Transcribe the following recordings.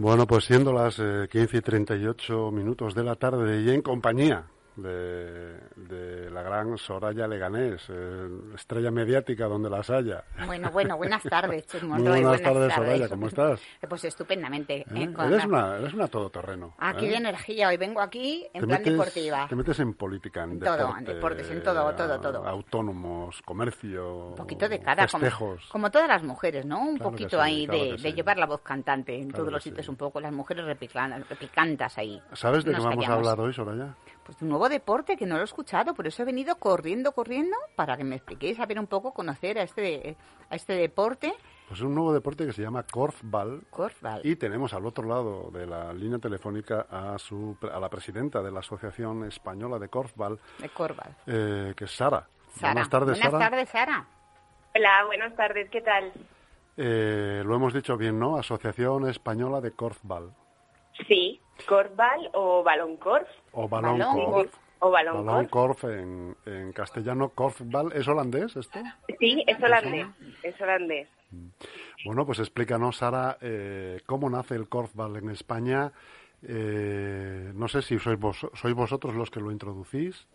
Bueno, pues siendo las eh, 15 y 38 minutos de la tarde y en compañía de, de la gran Soraya Leganés, eh, estrella mediática donde las haya. Bueno, bueno, buenas tardes, Muy Monroy, buenas, tardes, Soraya, ¿cómo estás? Pues estupendamente. ¿Eh? ¿eh? Con Eres, la- una, eres una todoterreno. Aquí ¿eh? de energía, hoy vengo aquí en plan metes- deportiva. Te metes en política, en En todo, deporte, en deportes, en todo, todo, a- todo. Autónomos, comercio, Un poquito de cada, como, como todas las mujeres, ¿no? Un Claro poquito sí, ahí claro de, de sí. llevar la voz cantante en Claro todos los sitios sí. un poco, las mujeres repican- repicantas ahí. ¿Sabes de qué vamos a callamos. hablar hoy, Soraya? Pues un nuevo deporte que no lo he escuchado, por eso he venido corriendo, corriendo, para que me expliquéis, a ver un poco, conocer a este, a este deporte. Pues es un nuevo deporte que se llama korfball. Korfball. Y tenemos al otro lado de la línea telefónica a, su, a la presidenta de la Asociación Española de Korfball, De Korfball. eh, que es Sara. Sara. Buenas tardes, Buenas Sara. tardes, Sara. Hola, buenas tardes, ¿qué tal? Eh, lo hemos dicho bien, ¿no? Asociación Española de Korfball. Sí, corfball o balón corf O balón, korf. o balón, Balón corf. en, en castellano. Korfball. ¿Es holandés esto? Sí, es holandés, es holandés. Bueno, pues explícanos, Sara, eh, cómo nace el korfball en España. Eh, no sé si sois, vos, sois vosotros los que lo introducís.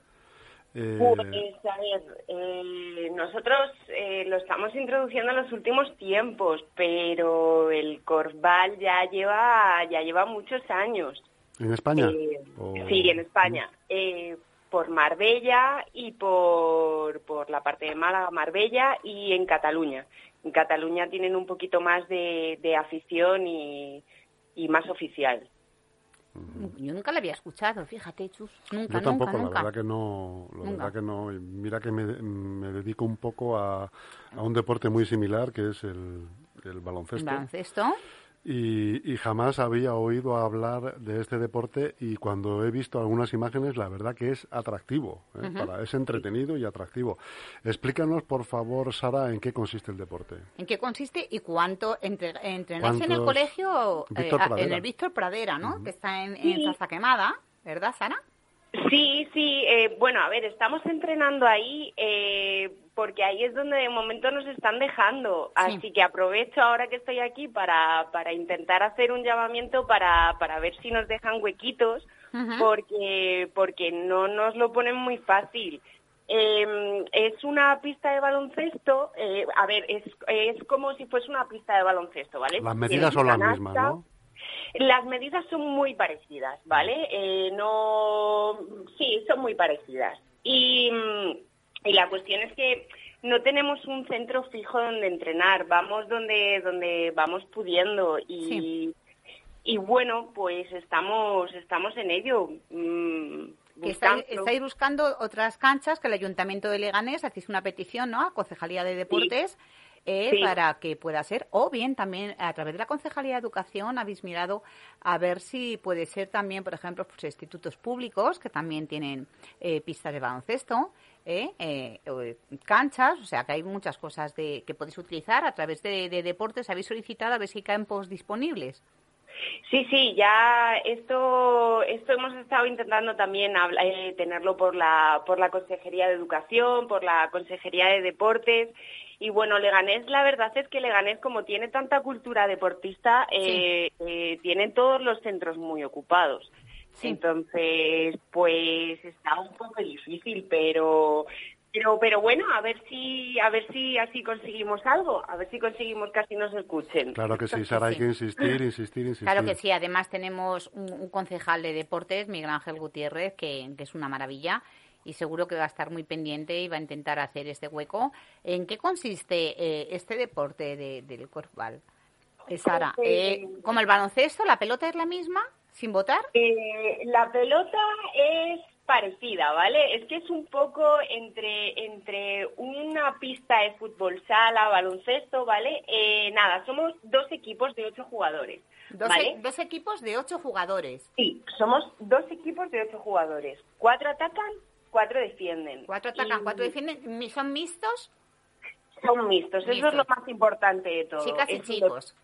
Eh, Pues, a ver, eh, nosotros eh, lo estamos introduciendo en los últimos tiempos, pero el corfball ya lleva, ya lleva muchos años. ¿En España? Eh, Sí, en España. Eh, por Marbella y por, por la parte de Málaga, Marbella y en Cataluña. En Cataluña tienen un poquito más de, de afición y, y más oficial. Yo nunca la había escuchado, fíjate, Chus. Nunca, Yo tampoco, nunca, la nunca. verdad que no, la Nunca. verdad que no. Mira que me, me dedico un poco a, a un deporte muy similar que es el, el baloncesto. Baloncesto. Y, y jamás había oído hablar de este deporte y cuando he visto algunas imágenes, la verdad que es atractivo, ¿eh? Para- es entretenido y atractivo. Explícanos, por favor, Sara, en qué consiste el deporte. ¿En qué consiste y cuánto entre, entrenáis en el colegio? eh, en Pradera. el Víctor Pradera, ¿no? Que está en, en Sí. Quemada, ¿verdad, Sara? Sí, sí, eh, bueno, a ver, estamos entrenando ahí eh, porque ahí es donde de momento nos están dejando. Sí. Así que aprovecho ahora que estoy aquí para, para intentar hacer un llamamiento para, para ver si nos dejan huequitos porque, porque no nos lo ponen muy fácil. Eh, es una pista de baloncesto, eh, a ver, es, es como si fuese una pista de baloncesto, ¿vale? Las Tienes medidas son las mismas, ¿no? Las medidas son muy parecidas, ¿vale? Eh, no, sí, son muy parecidas. Y, mm, y la cuestión es que no tenemos un centro fijo donde entrenar, vamos donde donde vamos pudiendo y Sí. y bueno, pues estamos estamos en ello. mm, Que estáis, buscando. estáis buscando otras canchas que el Ayuntamiento de Leganés hacéis una petición, ¿no? A Concejalía de Deportes. Eh, Sí. para que pueda ser, o bien también a través de la Concejalía de Educación habéis mirado a ver si puede ser también, por ejemplo, pues, institutos públicos que también tienen eh, pistas de baloncesto, eh, eh, eh, canchas, o sea que hay muchas cosas de, que podéis utilizar a través de, de deportes. Habéis solicitado a ver si hay campos disponibles. Sí, sí, ya esto, esto hemos estado intentando también habla- eh, tenerlo por la, por la Consejería de Educación, por la Consejería de Deportes. Y bueno, Leganés, la verdad es que Leganés, como tiene tanta cultura deportista, eh, eh, tiene todos los centros muy ocupados. Sí. Entonces, pues está un poco difícil, pero pero pero bueno, a ver si a ver si así conseguimos algo, a ver si conseguimos que así nos escuchen. Claro que sí, Sara, hay que insistir, insistir, insistir. Claro que sí, además tenemos un, un concejal de deportes, Miguel Ángel Gutiérrez, que, que es una maravilla y seguro que va a estar muy pendiente y va a intentar hacer este hueco. ¿En qué consiste eh, este deporte de- del korfball? Eh, Sara, Pues, eh, como el baloncesto, ¿la pelota es la misma, sin votar? Eh, la pelota es parecida, ¿vale? Es que es un poco entre, entre una pista de fútbol sala, baloncesto, ¿vale? Eh, nada, somos dos equipos de ocho jugadores, Dos, ¿vale? e- dos equipos de ocho jugadores. Sí, somos dos equipos de ocho jugadores. Cuatro atacan, cuatro defienden. Cuatro atacan, Y cuatro defienden. ¿Son mixtos? Son mixtos, eso es lo más importante de todo. Chicas y Es chicos.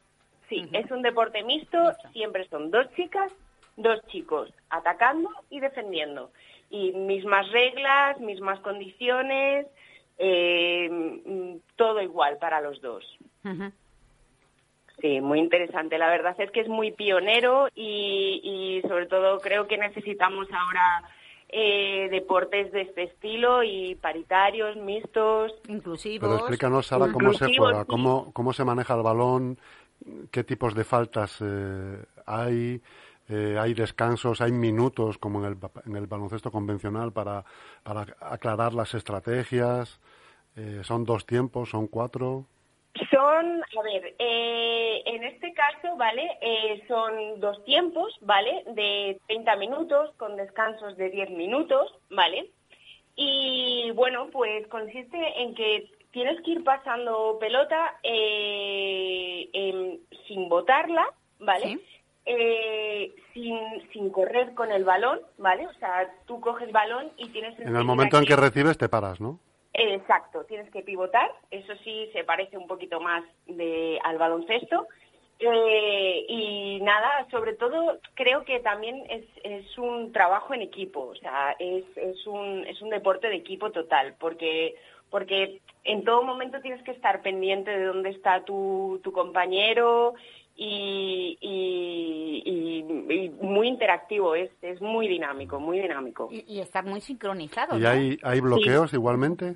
Sí, es un deporte mixto, Mixto. siempre son dos chicas, dos chicos, atacando y defendiendo. Y mismas reglas, mismas condiciones, eh, todo igual para los dos. Sí, muy interesante. La verdad es que es muy pionero y, y sobre todo creo que necesitamos ahora eh, deportes de este estilo y paritarios, mixtos. Inclusivos. Pero explícanos, Sara, cómo se juega, cómo, cómo se maneja el balón, qué tipos de faltas eh, hay. Eh, hay descansos, hay minutos como en el, en el baloncesto convencional para, para aclarar las estrategias. Eh, ¿Son dos tiempos? ¿Son cuatro? Son, a ver, eh, en este caso, ¿vale? Eh, son dos tiempos, ¿vale? De 30 minutos con descansos de 10 minutos, ¿vale? Y bueno, pues consiste en que tienes que ir pasando pelota eh, em, sin botarla, ¿vale? Eh, sin, sin correr con el balón, ¿vale? O sea, tú coges balón y tienes... En el momento en que recibes te paras, ¿no? Exacto, tienes que pivotar, eso sí se parece un poquito más de, al baloncesto. Eh, y nada, sobre todo creo que también es, es un trabajo en equipo, o sea, es, es, un, es un deporte de equipo total, porque, porque en todo momento tienes que estar pendiente de dónde está tu, tu compañero y, y, y, muy interactivo, es, es muy dinámico, muy dinámico. Y, y está muy sincronizado. ¿Y hay, hay bloqueos sí. igualmente?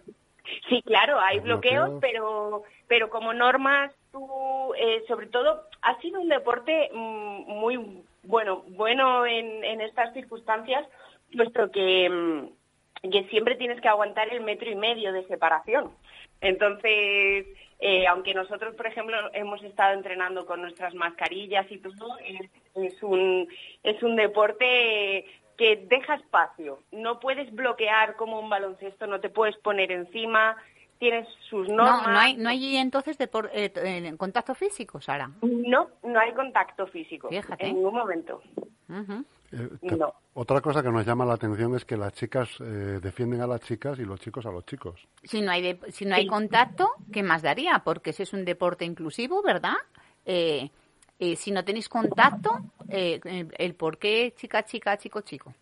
Sí, claro, hay bloqueos, pero, pero como normas, tú, eh, sobre todo, ha sido un deporte mm, muy bueno, bueno en, en estas circunstancias, puesto que, mm, que siempre tienes que aguantar el metro y medio de separación. Entonces, eh, aunque nosotros, por ejemplo, hemos estado entrenando con nuestras mascarillas y todo, es, es un, es un deporte que deja espacio. No puedes bloquear como un baloncesto, no te puedes poner encima, tienes sus normas. No, no hay, no hay entonces de por, eh, contacto físico, Sara. No, no hay contacto físico. Fíjate. En ningún momento. Uh -huh. Eh, te, no. Otra cosa que nos llama la atención es que las chicas eh, defienden a las chicas y los chicos a los chicos. Si no hay, de, si no hay sí. contacto, ¿qué más daría? Porque ese es un deporte inclusivo, ¿verdad? Eh, eh, si no tenéis contacto, eh, el por qué chica, chica, chico, chico.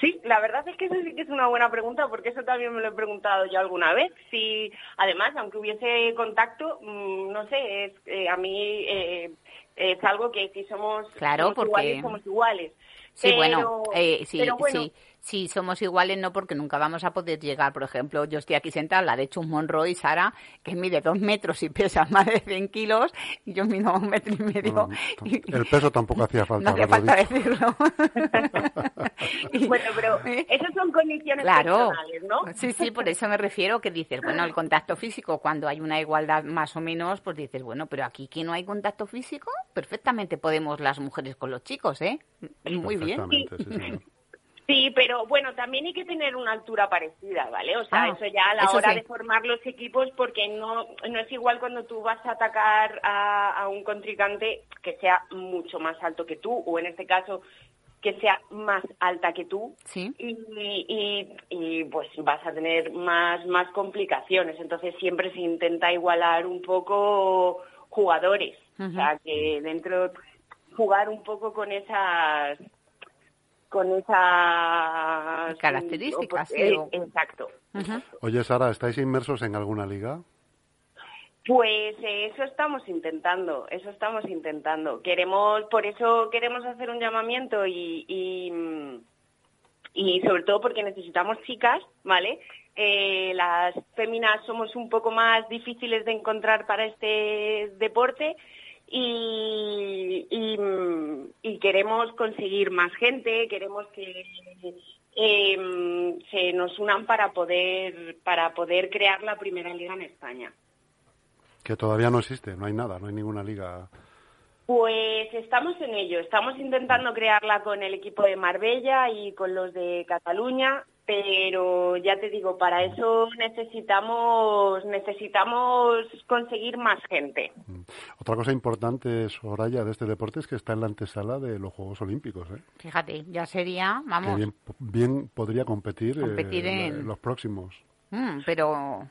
Sí, la verdad es que eso sí que es una buena pregunta porque eso también me lo he preguntado yo alguna vez. Si, además, aunque hubiese contacto, mmm, no sé, es, eh, a mí eh, es algo que si somos, claro, somos porque... iguales, somos iguales. Sí, pero, bueno, eh, sí, pero bueno, sí, sí, somos iguales, no, porque nunca vamos a poder llegar. Por ejemplo, yo estoy aquí sentada, la de Chus Monroy, Sara, que mide dos metros y pesa más de 100 kilos, y yo mido un metro y medio. El peso tampoco hacía falta. No hacía falta decirlo. y, bueno, pero esas son condiciones claro, personales, ¿no? Sí, sí, por eso me refiero que dices, bueno, el contacto físico, cuando hay una igualdad más o menos, pues dices, bueno, pero aquí que no hay contacto físico, perfectamente podemos las mujeres con los chicos, ¿eh? Muy bien. Sí, sí. Sí, pero bueno, también hay que tener una altura parecida, ¿vale? O sea, Ah, eso ya a la hora sí. de formar los equipos, porque no, no es igual cuando tú vas a atacar a, a un contrincante que sea mucho más alto que tú, o en este caso, que sea más alta que tú, Sí. y, y, y, pues vas a tener más, más complicaciones. Entonces siempre se intenta igualar un poco jugadores, o sea, que dentro jugar un poco con esas con esas Características, eh, exacto. Oye, Sara, ¿estáis inmersos en alguna liga? Pues eh, eso estamos intentando, eso estamos intentando. Queremos, por eso queremos hacer un llamamiento y, y, y sobre todo porque necesitamos chicas, ¿vale? Eh, las féminas somos un poco más difíciles de encontrar para este deporte y, y, y queremos conseguir más gente, queremos que eh, se nos unan para poder para poder crear la primera liga en España. Que todavía no existe, no hay nada, no hay ninguna liga. Pues estamos en ello, estamos intentando crearla con el equipo de Marbella y con los de Cataluña, pero ya te digo, para eso necesitamos necesitamos conseguir más gente. Mm. Otra cosa importante, Soraya, de este deporte es que está en la antesala de los Juegos Olímpicos, ¿eh? Fíjate, ya sería, Que vamos, bien, bien podría competir, eh, Competir en- en los próximos. mm, pero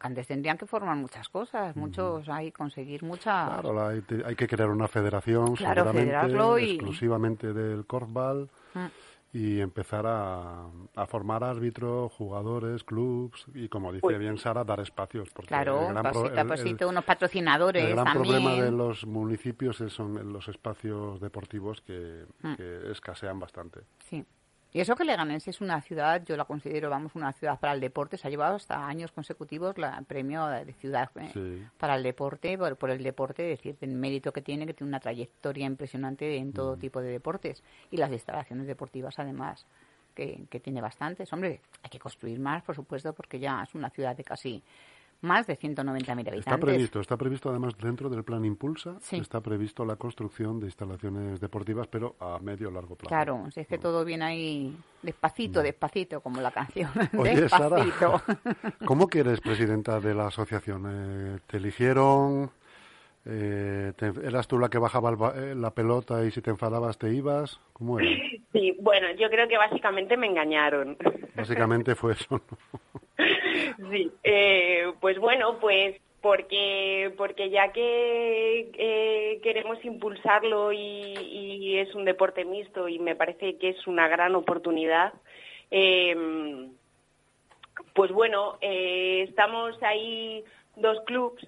antes tendrían que formar muchas cosas, muchos hay conseguir muchas. Claro, la- hay, hay que crear una federación Claro, seguramente federarlo y- exclusivamente del korfball Mm. Y empezar a, a formar árbitros, jugadores, clubs y, como dice bien Sara, dar espacios. Porque Claro, pasito a pasito, el- unos patrocinadores el gran también. problema de los municipios es- son los espacios deportivos que, Mm. que escasean bastante. Sí. Y eso que Leganés es una ciudad, yo la considero, vamos, una ciudad para el deporte. Se ha llevado hasta años consecutivos la- el premio de ciudad eh, Sí. para el deporte, por, por el deporte, es decir, el mérito que tiene, que tiene una trayectoria impresionante en todo Mm. tipo de deportes. Y las instalaciones deportivas, además, que, que tiene bastantes. Hombre, hay que construir más, por supuesto, porque ya es una ciudad de casi más de 190.000 habitantes. Está previsto, está previsto además dentro del plan Impulsa, Sí. está previsto la construcción de instalaciones deportivas, pero a medio o largo plazo. Claro, si es que todo viene ahí despacito, despacito, como la canción. Mm. Oye, Sara, despacito. ¿cómo que eres presidenta de la asociación? Eh, ¿Te eligieron? Eh, te- ¿Eras tú la que bajaba el eh, la pelota y si te enfadabas te ibas? ¿Cómo era? Sí, bueno, yo creo que básicamente me engañaron. Básicamente fue eso. ¿no? Sí, eh, pues bueno, pues porque porque ya que eh, queremos impulsarlo y, y es un deporte mixto y me parece que es una gran oportunidad, eh, pues bueno, eh, estamos ahí dos clubs,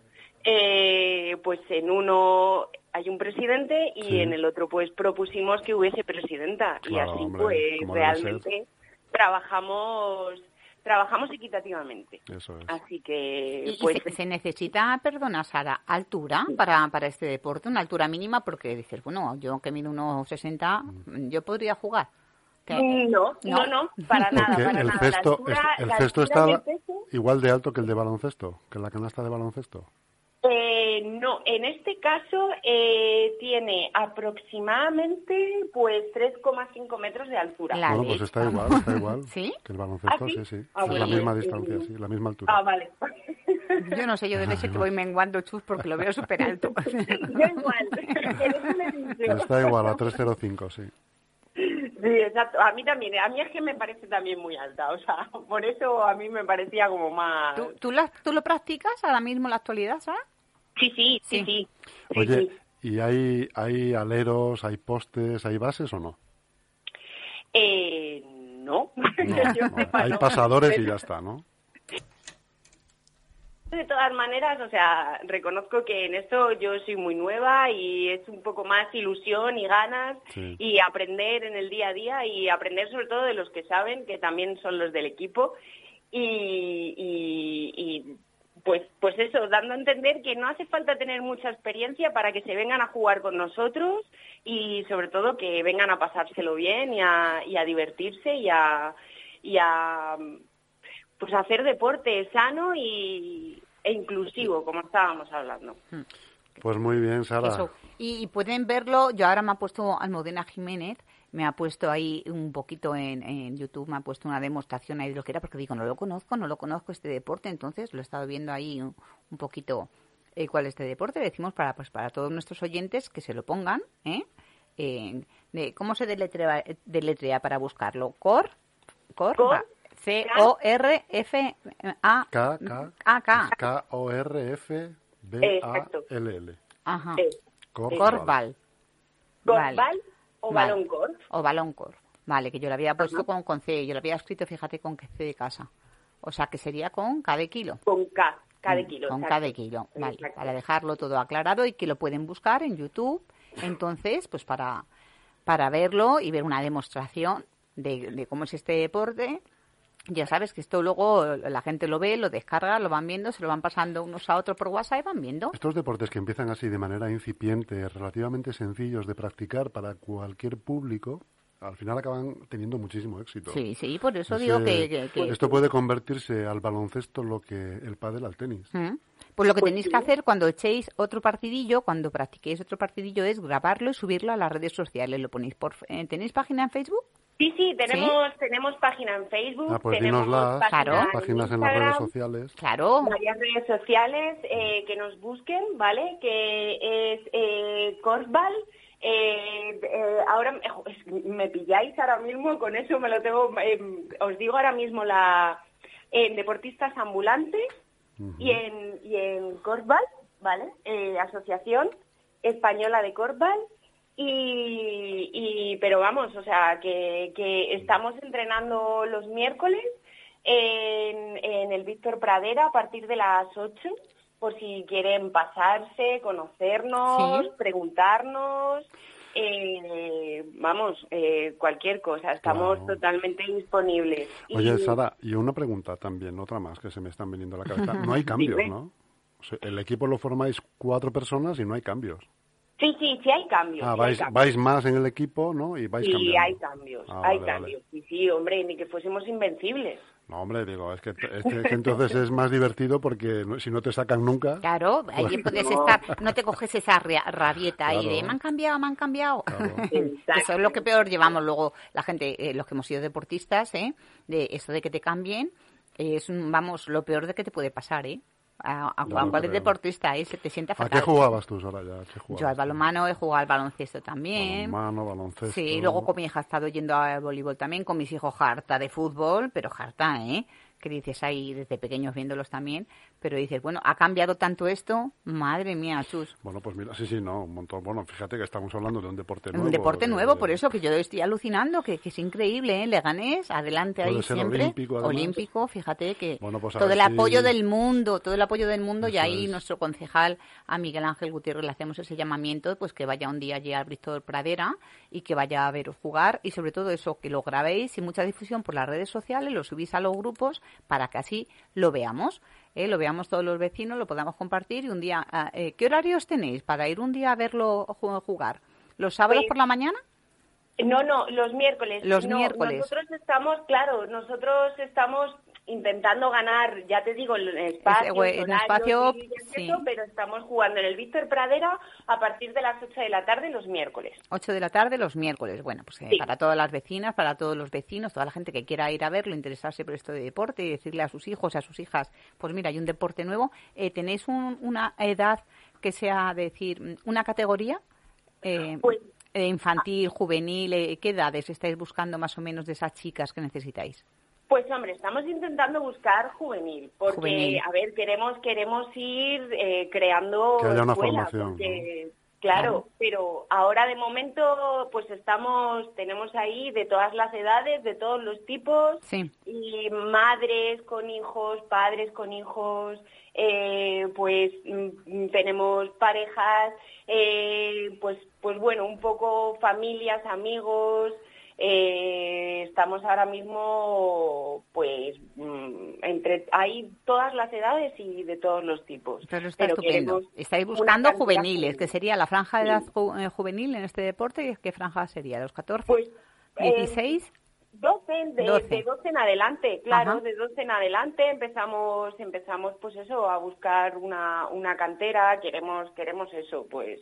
pues en uno hay un presidente y Sí. en el otro pues propusimos que hubiese presidenta y así hombre, pues realmente trabajamos trabajamos equitativamente. Eso es. Así que, Y, y pues, se, se necesita, perdona Sara, altura para, para este deporte, una altura mínima, porque dices, bueno, yo que mido unos 60, yo podría jugar. Que- no, no, No. no, para nada, Porque para el nada. cesto, altura, el cesto peso, igual de alto que el de baloncesto, que la canasta de baloncesto. Eh, no, en este caso eh, tiene aproximadamente pues 3,5 metros de altura. La bueno, pues está igual, está igual ¿Sí? que el baloncesto, ¿Ah, sí? sí, sí. Ah, es la misma distancia, eh, sí, la misma altura. Ah, vale. Yo no sé, yo de leche que voy menguando chus porque lo veo súper alto. Yo igual. Está igual a 305, sí. Sí, exacto. A mí también. A mí es que me parece también muy alta. O sea, por eso a mí me parecía como más... ¿Tú, tú, la- ¿Tú lo practicas ahora mismo en la actualidad, Sara? Sí, sí, sí, Sí. Oye. ¿y hay, hay aleros, hay postes, hay bases o no? Eh, no. Hay pasadores y ya está, ¿no? De todas maneras, o sea, reconozco que en esto yo soy muy nueva y es un poco más ilusión y ganas Sí. y aprender en el día a día y aprender sobre todo de los que saben, que también son los del equipo. Y, y- y, pues, pues eso, dando a entender que no hace falta tener mucha experiencia para que se vengan a jugar con nosotros y sobre todo que vengan a pasárselo bien y a, y a divertirse y a, y a pues hacer deporte sano y, e inclusivo, como estábamos hablando. Pues muy bien, Sara. Eso. Y, y pueden verlo, yo ahora me ha puesto Almudena Jiménez, me ha puesto ahí un poquito en, en YouTube, me ha puesto una demostración ahí de lo que era, porque digo, no lo conozco, no lo conozco este deporte, entonces lo he estado viendo ahí un, un poquito eh, cuál es este deporte. Decimos para pues para todos nuestros oyentes que se lo pongan, ¿eh? De, ¿Cómo se deletrea, deletrea para buscarlo? Cor, cor, C-O-R-F-A, K, K, A-K, K-O-R-F-B-A-L-L. ajá, Eh, Corbal. ¿Golbal Vale. o Vale. balón golf? O balón cor. Vale, que yo lo había puesto con, con C, yo lo había escrito, fíjate, con C de casa. O sea, que sería con K de kilo. Con K, K de kilo. Mm, Con exacto. K de kilo, vale. Exacto. Para dejarlo todo aclarado y que lo pueden buscar en YouTube. Entonces, pues para, para verlo y ver una demostración de, de cómo es este deporte. Ya sabes que esto luego la gente lo ve, lo descarga, lo van viendo, se lo van pasando unos a otros por WhatsApp y van viendo. Estos deportes que empiezan así de manera incipiente, relativamente sencillos de practicar para cualquier público, al final acaban teniendo muchísimo éxito. Sí, sí, por eso Ese- digo que... que- que- Esto puede convertirse al baloncesto lo que el pádel al tenis. ¿Mm? Pues lo que Pues tenéis sí. que hacer cuando echéis otro partidillo, cuando practiquéis otro partidillo, es grabarlo y subirlo a las redes sociales. Lo ponéis por... eh, ¿Tenéis página en Facebook? Sí, sí, tenemos, tenemos página en Facebook, Ah, pues tenemos Claro. en páginas en las redes sociales. Claro. varias redes sociales eh, que nos busquen, ¿vale? Que es eh, Corbal. Eh, eh, ahora me- pilláis ahora mismo con eso, me lo tengo. eh, os digo ahora mismo la en deportistas ambulantes Y en y en Corbal, ¿vale? Eh, Asociación Española de Corbal Y, y, pero vamos, o sea, que, que estamos entrenando los miércoles en, en el Víctor Pradera a partir de las 8 por si quieren pasarse, conocernos, preguntarnos. Eh, vamos, eh, cualquier cosa, estamos totalmente disponibles. Oye, Sara, y una pregunta también, otra más que se me están viniendo a la cabeza. No hay cambios, ¿no? el equipo lo formáis cuatro personas y no hay cambios. Sí, sí, sí hay cambios. Ah, vais, vais más en el equipo, ¿no? Y vais sí, hay cambios, ah, hay cambios. Sí, sí, hombre, ni que fuésemos invencibles. No, hombre, digo, es que, entonces es más divertido porque si no te sacan nunca. Claro, ahí pues puedes estar, no te coges esa rabieta ahí de me han cambiado, me han cambiado. eso es lo que peor llevamos luego la gente, eh, los que hemos sido deportistas, ¿eh? De eso de que te cambien, es, vamos, lo peor de que te puede pasar, ¿eh? A, a cualquier deportista ahí se te sienta fatal. ¿A qué jugabas tú, Sara? Yo al balonmano he jugado al baloncesto también. Balonmano, baloncesto. Sí, luego con mi hija he estado yendo al voleibol también, con mis hijos harta de fútbol, pero harta, ¿eh? Que dices ahí desde pequeños viéndolos también, pero dices, bueno, ha cambiado tanto esto, madre mía, chus. Bueno, pues mira, sí, sí, no, un montón. Bueno, fíjate que estamos hablando de un deporte nuevo. Un deporte nuevo, por eso que yo estoy alucinando, que, es increíble, ¿eh? Leganés, adelante ahí siempre. Olímpico, olímpico, fíjate que pues todo el apoyo del mundo, todo el apoyo del mundo, y ahí nuestro concejal, a Miguel Ángel Gutiérrez, le hacemos ese llamamiento, pues que vaya un día allí al Bristol Pradera y que vaya a veros jugar, y sobre todo eso, que lo grabéis y mucha difusión por las redes sociales, lo subís a los grupos para que así lo veamos. ¿eh? lo veamos todos los vecinos, lo podamos compartir y un día, ah, eh, ¿qué horarios tenéis para ir un día a verlo jugar? ¿Los sábados pues por la mañana? No, no, los miércoles. Los miércoles. Nosotros estamos, claro, nosotros estamos intentando ganar, ya te digo, el espacio, el espacio pero estamos jugando en el Víctor Pradera a partir de las 8 de la tarde los miércoles. 8 de la tarde los miércoles. Bueno, pues eh, para todas las vecinas, para todos los vecinos, toda la gente que quiera ir a verlo, interesarse por esto de deporte y decirle a sus hijos, a sus hijas, pues mira, hay un deporte nuevo. Eh, ¿Tenéis una edad que sea, decir, una categoría? Eh, pues, infantil, juvenil, ¿qué edades estáis buscando más o menos de esas chicas que necesitáis? Pues hombre, estamos intentando buscar juvenil, porque a ver, queremos queremos ir eh, creando que haya una formación. Claro, pero ahora de momento pues estamos, tenemos ahí de todas las edades, de todos los tipos, y madres con hijos, padres con hijos, eh, pues mm, tenemos parejas, eh, pues, pues bueno, un poco familias, amigos, estamos ahora mismo, pues, mm, entre hay todas las edades y de todos los tipos. Pero está estupendo. Estáis buscando juveniles, que sería la franja de edad eh, juvenil en este deporte. ¿Qué franja sería? ¿Los 14? Pues, ¿16? Eh, 12, de 12. en adelante, claro, de 12 en adelante empezamos, empezamos pues eso, a buscar una, una cantera, queremos, queremos eso, pues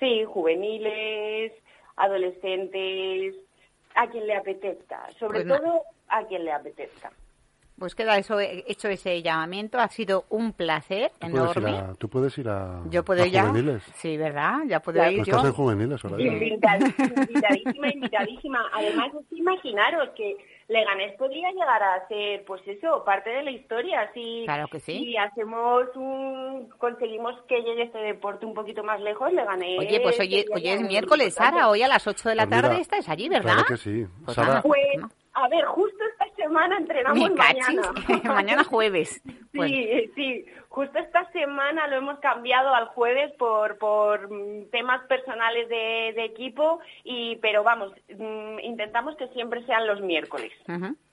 sí, juveniles, adolescentes, a quien le apetezca, sobre pues todo a quien le apetezca. Pues queda eso, hecho ese llamamiento. Ha sido un placer ¿Tú enorme. Puedes ¿Tú puedes ir a, yo puedo ya, juveniles? Sí, ¿verdad? Ya puedo ir yo. Estás en juveniles ahora. Invitadísima, invitadísima. Además, imaginaros que Leganés podría llegar a ser, pues eso, parte de la historia. Si, claro que sí. Si hacemos un, conseguimos que llegue este deporte un poquito más lejos, Leganés. Oye, pues hoy, hoy es miércoles, Sara. Hoy a las 8 de la pues tarde estás allí, ¿verdad? Claro que sí. Pues, Sara, pues, a ver, justo esta semana entrenamos mañana. mañana jueves. Pues sí, sí. Justo esta semana lo hemos cambiado al jueves por, por mm, temas personales de, equipo, y pero vamos, mm, intentamos que siempre sean los miércoles.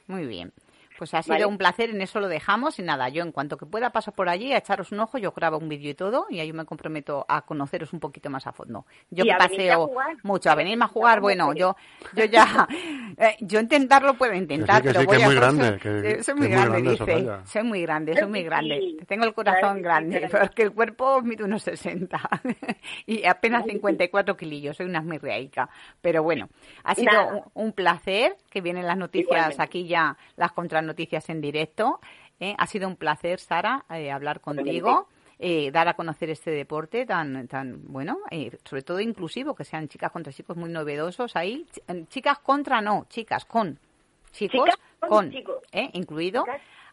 Muy bien. Pues ha sido un placer, en eso lo dejamos y nada, yo en cuanto que pueda paso por allí a echaros un ojo, yo grabo un vídeo y todo y ahí me comprometo a conoceros un poquito más a fondo. Yo que paseo mucho, a venirme a jugar, bueno, yo yo ya, eh, yo intentarlo puedo intentar, pero voy a... Muy grande, que, soy muy grande, dice, soy muy grande, soy muy grande, tengo el corazón grande, pero es que el cuerpo mide unos 60 y apenas 54 kilillos, soy una esmirriaica, pero bueno, ha sido un, placer que vienen las noticias aquí ya, las contra noticias en directo. ¿eh? Ha sido un placer, Sara, eh, hablar contigo. Eh, dar a conocer este deporte tan, tan bueno, sobre todo inclusivo, que sean chicas contra chicos muy novedosos ahí. Chicas contra no, chicas con chicos, con, ¿eh? incluido.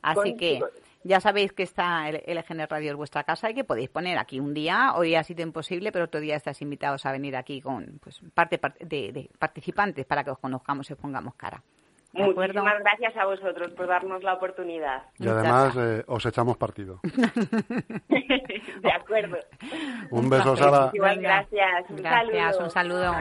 Así que ya sabéis que está el LGN Radio en vuestra casa y que podéis poner aquí un día. Hoy ha sido imposible, pero otro día estáis invitados a venir aquí con pues, parte de, participantes para que os conozcamos y os pongamos cara. Muchísimas gracias a vosotros por darnos la oportunidad. Y además eh, os echamos partido. de acuerdo. Un beso, Sara. gracias. Un gracias, un saludo.